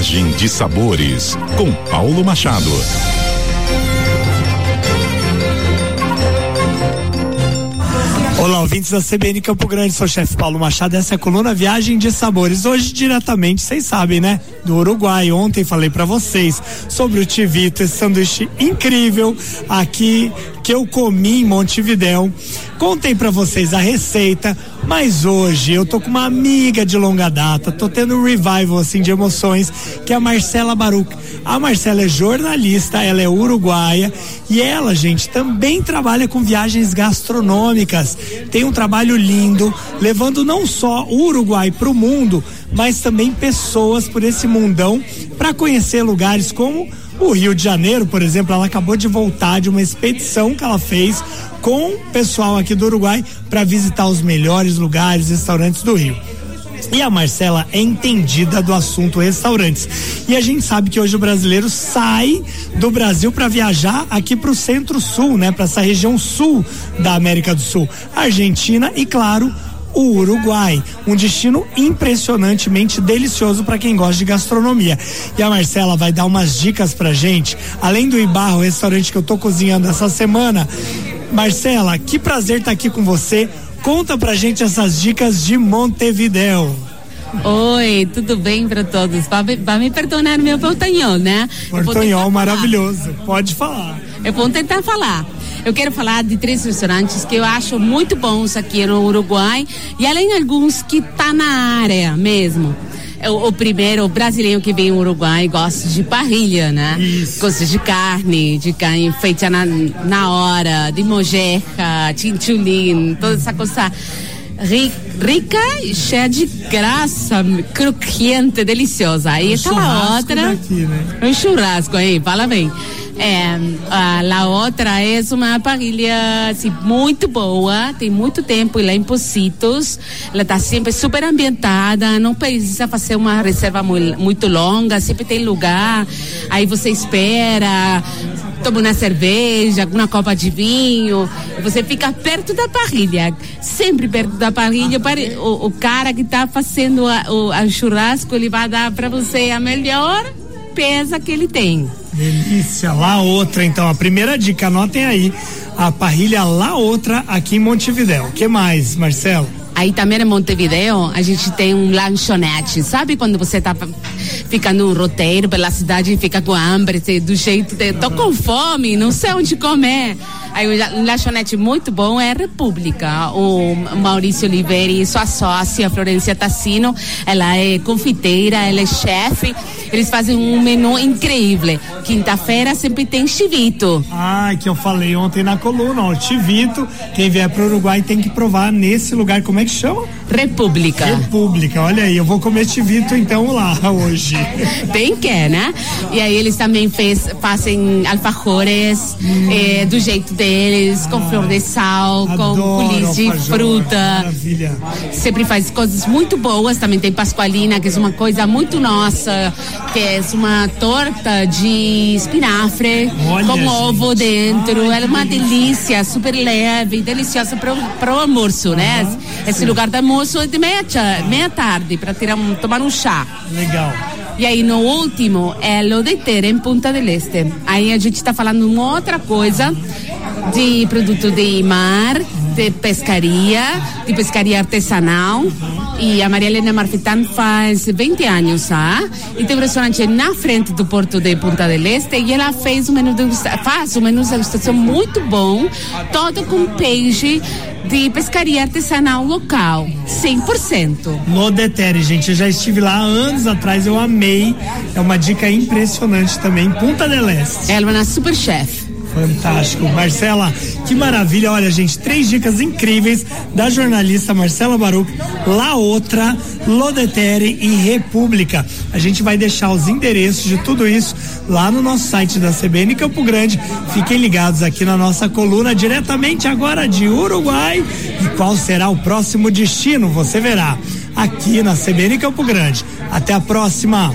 Viagem de Sabores, com Paulo Machado. Olá, ouvintes da CBN Campo Grande, sou o chefe Paulo Machado, essa é a coluna Viagem de Sabores. Hoje, diretamente, vocês sabem, né? Do Uruguai. Ontem falei para vocês sobre o Tivito, esse sanduíche incrível aqui que eu comi em Montevidéu. Contei para vocês a receita, mas hoje eu tô com uma amiga de longa data, tô tendo um revival assim de emoções, que é a Marcela Baruch. A Marcela é jornalista, ela é uruguaia e ela, gente, também trabalha com viagens gastronômicas. Tem um trabalho lindo, levando não só o Uruguai para o mundo, mas também pessoas por esse mundão para conhecer lugares como o Rio de Janeiro, por exemplo, ela acabou de voltar de uma expedição que ela fez com o pessoal aqui do Uruguai para visitar os melhores lugares, restaurantes do Rio. E a Marcela é entendida do assunto restaurantes. E a gente sabe que hoje o brasileiro sai do Brasil para viajar aqui para o centro-sul, né? Para essa região sul da América do Sul, Argentina e claro o Uruguai, um destino impressionantemente delicioso para quem gosta de gastronomia. E a Marcela vai dar umas dicas pra gente, além do Ibarro, restaurante que eu tô cozinhando essa semana. Marcela, que prazer estar tá aqui com você. Conta pra gente essas dicas de Montevideo. Oi, tudo bem para todos? Vai, me perdonar meu portanhol, né? Portanhol maravilhoso. Pode falar. Eu vou tentar falar. Eu quero falar de três restaurantes que eu acho muito bons aqui no Uruguai e além de alguns que tá na área mesmo. O, o, primeiro, brasileiro que vem ao Uruguai gosta de parrilha, né? Isso. Gosta de carne, de carne feita na, na hora, de mojeca, chinchulin, toda essa coisa rica e cheia de graça, crujiente, deliciosa. Aí tá a outra. Daqui, né? Um churrasco aí, fala bem. É, a, outra é uma parrilha assim, muito boa, tem muito tempo lá em Positos, ela está sempre super ambientada, não precisa fazer uma reserva muito, longa, sempre tem lugar, aí você espera, toma uma cerveja, uma copa de vinho, você fica perto da parrilha, sempre perto da parrilha. O, o cara que está fazendo o churrasco, ele vai dar para você a melhor pesa que ele tem. Delícia, lá outra então, a primeira dica, anotem aí, a parrilha lá outra aqui em Montevidéu. O que mais, Marcelo? Aí também em Montevideo a gente tem um lanchonete. Sabe quando você tá ficando no roteiro pela cidade e fica com hambre, do jeito de, tô com fome, não sei onde comer. Aí um lanchonete muito bom é a República. O Maurício Oliveira e sua sócia, Florencia Tassino, ela é confiteira, ela é chefe. Eles fazem um menu incrível. Quinta-feira sempre tem chivito. Ah, que eu falei ontem na coluna, ó, chivito. Quem vier para o Uruguai tem que provar nesse lugar. Como é que chama? República. República, olha aí, eu vou comer chivito então lá hoje. Tem que, né? E aí eles também fez, fazem alfajores hum. eh, do jeito deles, com flor de sal, com coulis de fruta. Maravilha. Sempre faz coisas muito boas. Também tem pascualina, que é uma coisa muito nossa, que é uma torta de espinafre Olha, com gente. ovo dentro. Ai, é uma delícia, super leve, deliciosa para o almoço, né? Esse lugar de almoço é de meia, meia tarde, para tomar um chá. Legal. E aí no último é Lodeter em Punta del Este. Aí a gente está falando uma outra coisa de produto de mar, de pescaria, de pescaria artesanal. E a Maria Helena Marfitan faz 20 anos já. E tem um restaurante na frente do porto de Punta del Este. E ela fez um menu de, faz um menu de degustação muito bom, todo com peixe de pescaria artesanal local, 100%. No Detere, gente, eu já estive lá anos atrás, eu amei. É uma dica impressionante também, Punta del Este. Ela é uma super chefe. Fantástico. Marcela, que maravilha. Olha, gente, três dicas incríveis da jornalista Marcela Baruch, La Outra, Lodetere e República. A gente vai deixar os endereços de tudo isso lá no nosso site da CBN Campo Grande. Fiquem ligados aqui na nossa coluna diretamente agora de Uruguai. E qual será o próximo destino? Você verá aqui na CBN Campo Grande. Até a próxima.